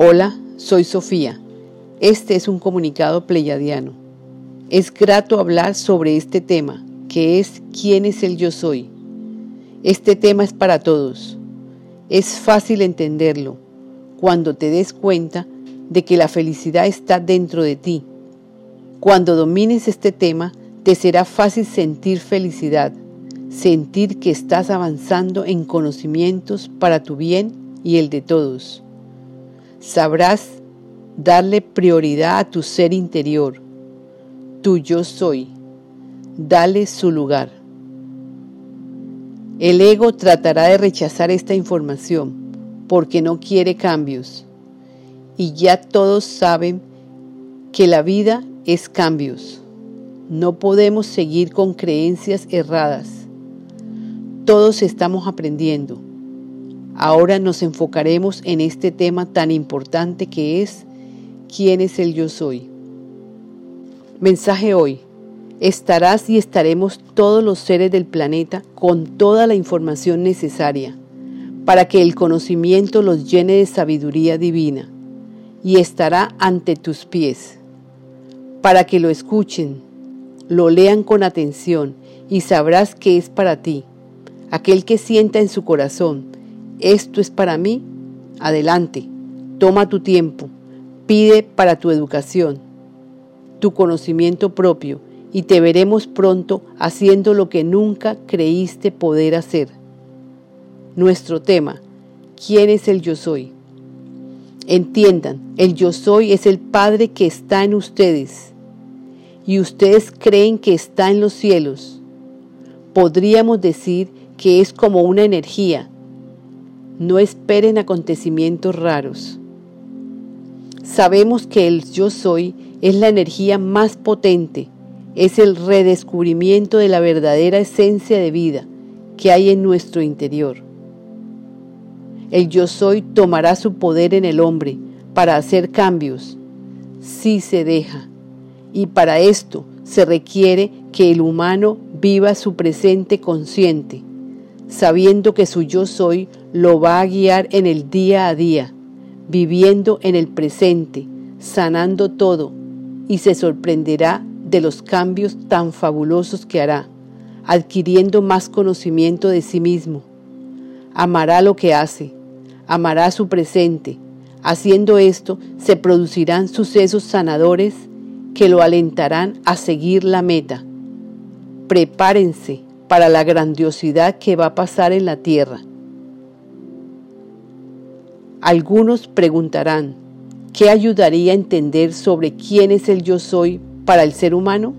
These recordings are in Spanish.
Hola, soy Sofía. Este es un comunicado pleyadiano. Es grato hablar sobre este tema, que es ¿quién es el yo soy? Este tema es para todos. Es fácil entenderlo cuando te des cuenta de que la felicidad está dentro de ti. Cuando domines este tema, te será fácil sentir felicidad, sentir que estás avanzando en conocimientos para tu bien y el de todos sabrás darle prioridad a tu ser interior, tu yo soy, dale su lugar. El ego tratará de rechazar esta información porque no quiere cambios y ya todos saben que la vida es cambios. No podemos seguir con creencias erradas. Todos estamos aprendiendo Ahora nos enfocaremos en este tema tan importante que es ¿quién es el yo soy? Mensaje hoy. Estarás y estaremos todos los seres del planeta con toda la información necesaria para que el conocimiento los llene de sabiduría divina y estará ante tus pies para que lo escuchen, lo lean con atención y sabrás que es para ti, aquel que sienta en su corazón esto es para mí, adelante, toma tu tiempo, pide para tu educación, tu conocimiento propio y te veremos pronto haciendo lo que nunca creíste poder hacer. Nuestro tema, ¿quién es el yo soy? Entiendan, el yo soy es el Padre que está en ustedes y ustedes creen que está en los cielos. Podríamos decir que es como una energía no esperen acontecimientos raros. Sabemos que el yo soy es la energía más potente, es el redescubrimiento de la verdadera esencia de vida que hay en nuestro interior. El yo soy tomará su poder en el hombre para hacer cambios, si se deja, y para esto se requiere que el humano viva su presente consciente, sabiendo que su yo soy lo va a guiar en el día a día, viviendo en el presente, sanando todo, y se sorprenderá de los cambios tan fabulosos que hará, adquiriendo más conocimiento de sí mismo. Amará lo que hace, amará su presente. Haciendo esto, se producirán sucesos sanadores que lo alentarán a seguir la meta. Prepárense para la grandiosidad que va a pasar en la tierra. Algunos preguntarán, ¿qué ayudaría a entender sobre quién es el yo soy para el ser humano?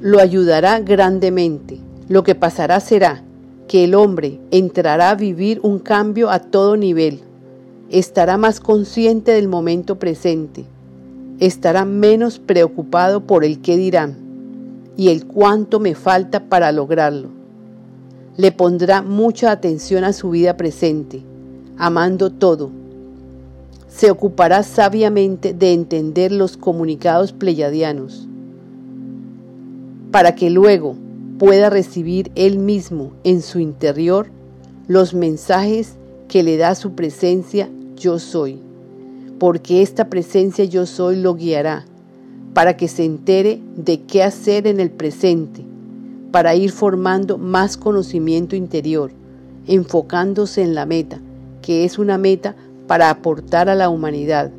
Lo ayudará grandemente. Lo que pasará será que el hombre entrará a vivir un cambio a todo nivel. Estará más consciente del momento presente. Estará menos preocupado por el qué dirán y el cuánto me falta para lograrlo. Le pondrá mucha atención a su vida presente, amando todo. Se ocupará sabiamente de entender los comunicados pleyadianos, para que luego pueda recibir él mismo en su interior los mensajes que le da su presencia yo soy, porque esta presencia yo soy lo guiará para que se entere de qué hacer en el presente, para ir formando más conocimiento interior, enfocándose en la meta, que es una meta para aportar a la humanidad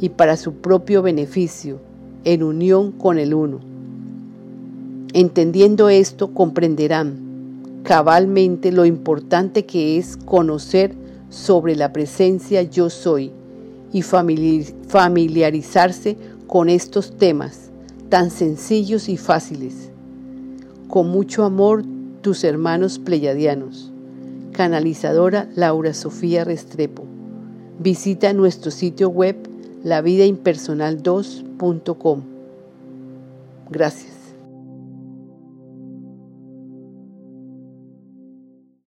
y para su propio beneficio, en unión con el uno. Entendiendo esto, comprenderán cabalmente lo importante que es conocer sobre la presencia yo soy y familiarizarse con estos temas tan sencillos y fáciles. Con mucho amor, tus hermanos pleyadianos. Canalizadora Laura Sofía Restrepo. Visita nuestro sitio web lavidaimpersonal2.com. Gracias.